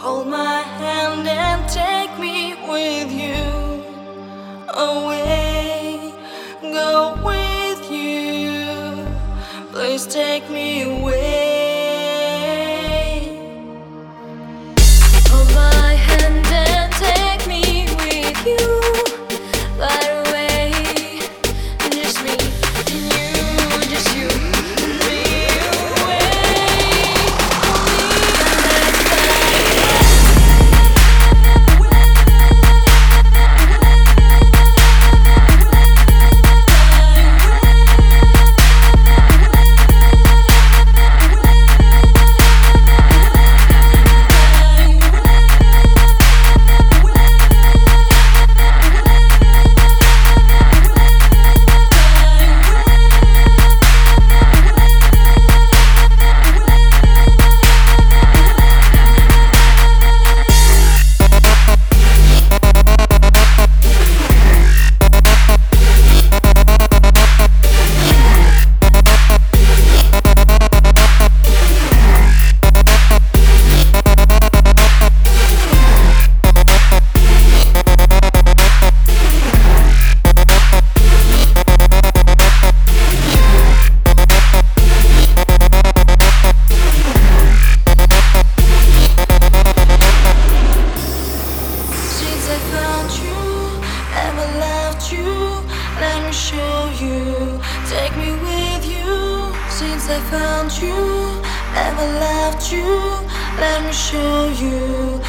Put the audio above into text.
Hold my hand and take me with you away. Go with you. Please take me away. I found you, never left you. Let me show you.